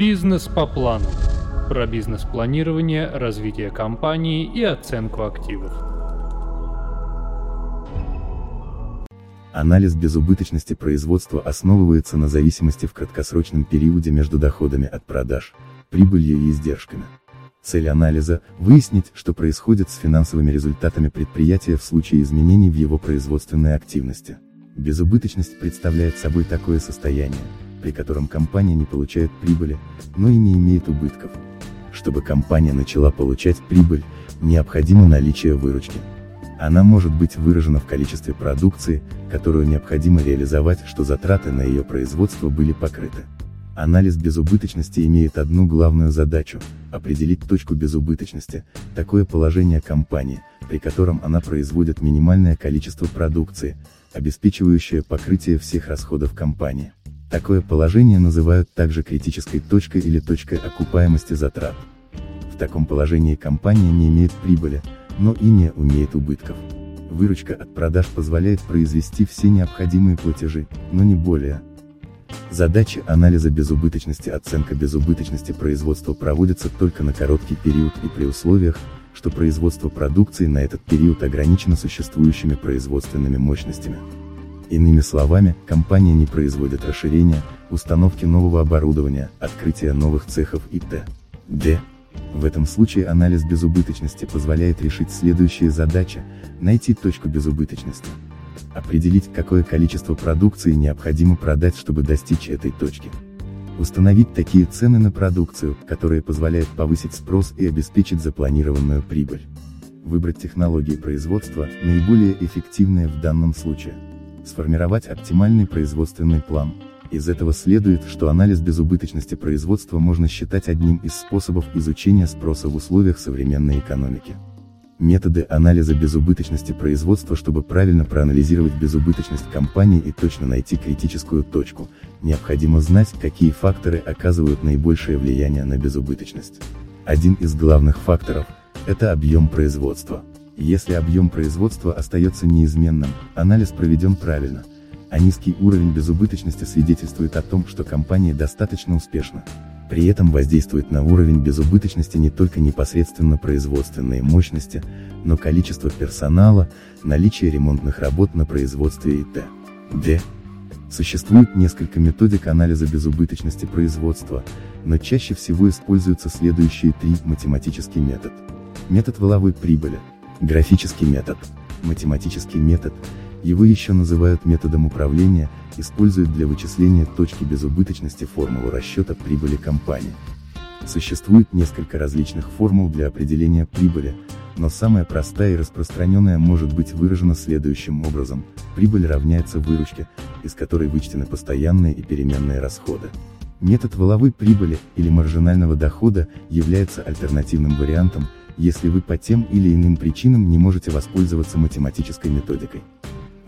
Бизнес по плану. Про бизнес-планирование, развитие компании и оценку активов. Анализ безубыточности производства основывается на зависимости в краткосрочном периоде между доходами от продаж, прибылью и издержками. Цель анализа – выяснить, что происходит с финансовыми результатами предприятия в случае изменений в его производственной активности. Безубыточность представляет собой такое состояние, при котором компания не получает прибыли, но и не имеет убытков. Чтобы компания начала получать прибыль, необходимо наличие выручки. Она может быть выражена в количестве продукции, которую необходимо реализовать, что затраты на ее производство были покрыты. Анализ безубыточности имеет одну главную задачу – определить точку безубыточности, такое положение компании, при котором она производит минимальное количество продукции, обеспечивающее покрытие всех расходов компании. Такое положение называют также критической точкой или точкой окупаемости затрат. В таком положении компания не имеет прибыли, но и не умеет убытков. Выручка от продаж позволяет произвести все необходимые платежи, но не более. Задачи анализа безубыточности Оценка безубыточности производства проводится только на короткий период и при условиях, что производство продукции на этот период ограничено существующими производственными мощностями. Иными словами, компания не производит расширения, установки нового оборудования, открытия новых цехов и т.д. В этом случае анализ безубыточности позволяет решить следующие задачи, найти точку безубыточности. Определить, какое количество продукции необходимо продать, чтобы достичь этой точки. Установить такие цены на продукцию, которые позволяют повысить спрос и обеспечить запланированную прибыль. Выбрать технологии производства, наиболее эффективные в данном случае. Сформировать оптимальный производственный план, из этого следует, что анализ безубыточности производства можно считать одним из способов изучения спроса в условиях современной экономики. Методы анализа безубыточности производства Чтобы правильно проанализировать безубыточность компании и точно найти критическую точку, необходимо знать, какие факторы оказывают наибольшее влияние на безубыточность. Один из главных факторов – это объем производства. Если объем производства остается неизменным, анализ проведен правильно, а низкий уровень безубыточности свидетельствует о том, что компания достаточно успешна. При этом воздействует на уровень безубыточности не только непосредственно производственные мощности, но количество персонала, наличие ремонтных работ на производстве и т.д. Существует несколько методик анализа безубыточности производства, но чаще всего используются следующие три математический метод. Метод воловой прибыли, графический метод, математический метод, его еще называют методом управления, используют для вычисления точки безубыточности формулу расчета прибыли компании. Существует несколько различных формул для определения прибыли, но самая простая и распространенная может быть выражена следующим образом. Прибыль равняется выручке, из которой вычтены постоянные и переменные расходы. Метод воловой прибыли, или маржинального дохода, является альтернативным вариантом, если вы по тем или иным причинам не можете воспользоваться математической методикой.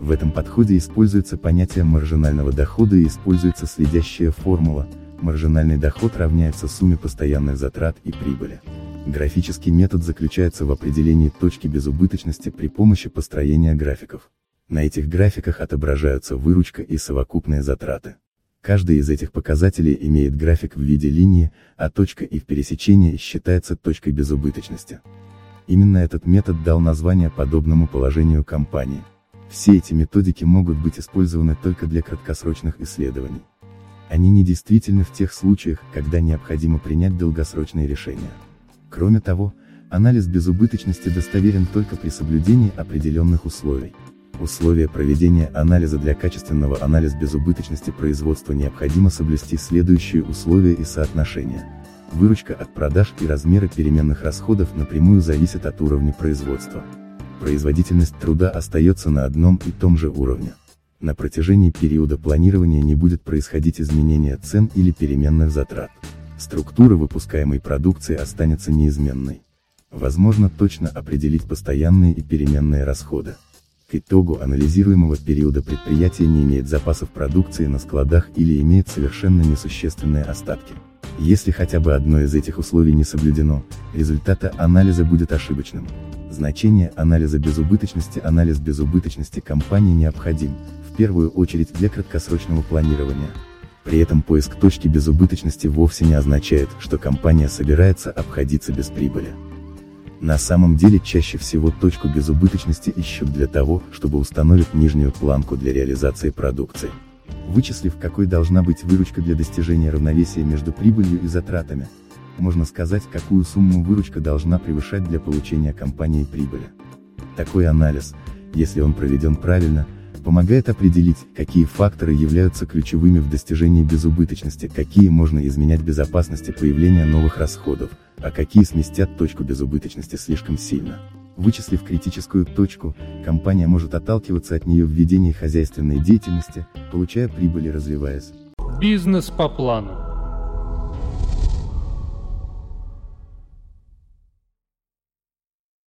В этом подходе используется понятие маржинального дохода и используется следящая формула, маржинальный доход равняется сумме постоянных затрат и прибыли. Графический метод заключается в определении точки безубыточности при помощи построения графиков. На этих графиках отображаются выручка и совокупные затраты. Каждый из этих показателей имеет график в виде линии, а точка и в пересечении считается точкой безубыточности. Именно этот метод дал название подобному положению компании. Все эти методики могут быть использованы только для краткосрочных исследований. Они недействительны в тех случаях, когда необходимо принять долгосрочные решения. Кроме того, анализ безубыточности достоверен только при соблюдении определенных условий. Условия проведения анализа для качественного анализа безубыточности производства необходимо соблюсти следующие условия и соотношения. Выручка от продаж и размеры переменных расходов напрямую зависят от уровня производства производительность труда остается на одном и том же уровне. На протяжении периода планирования не будет происходить изменения цен или переменных затрат. Структура выпускаемой продукции останется неизменной. Возможно точно определить постоянные и переменные расходы. К итогу анализируемого периода предприятие не имеет запасов продукции на складах или имеет совершенно несущественные остатки. Если хотя бы одно из этих условий не соблюдено, результат анализа будет ошибочным. Значение анализа безубыточности Анализ безубыточности компании необходим, в первую очередь для краткосрочного планирования. При этом поиск точки безубыточности вовсе не означает, что компания собирается обходиться без прибыли. На самом деле чаще всего точку безубыточности ищут для того, чтобы установить нижнюю планку для реализации продукции. Вычислив, какой должна быть выручка для достижения равновесия между прибылью и затратами, можно сказать, какую сумму выручка должна превышать для получения компанией прибыли. Такой анализ, если он проведен правильно, помогает определить, какие факторы являются ключевыми в достижении безубыточности, какие можно изменять безопасности появления новых расходов, а какие сместят точку безубыточности слишком сильно. Вычислив критическую точку, компания может отталкиваться от нее в ведении хозяйственной деятельности, получая прибыль и развиваясь. Бизнес по плану.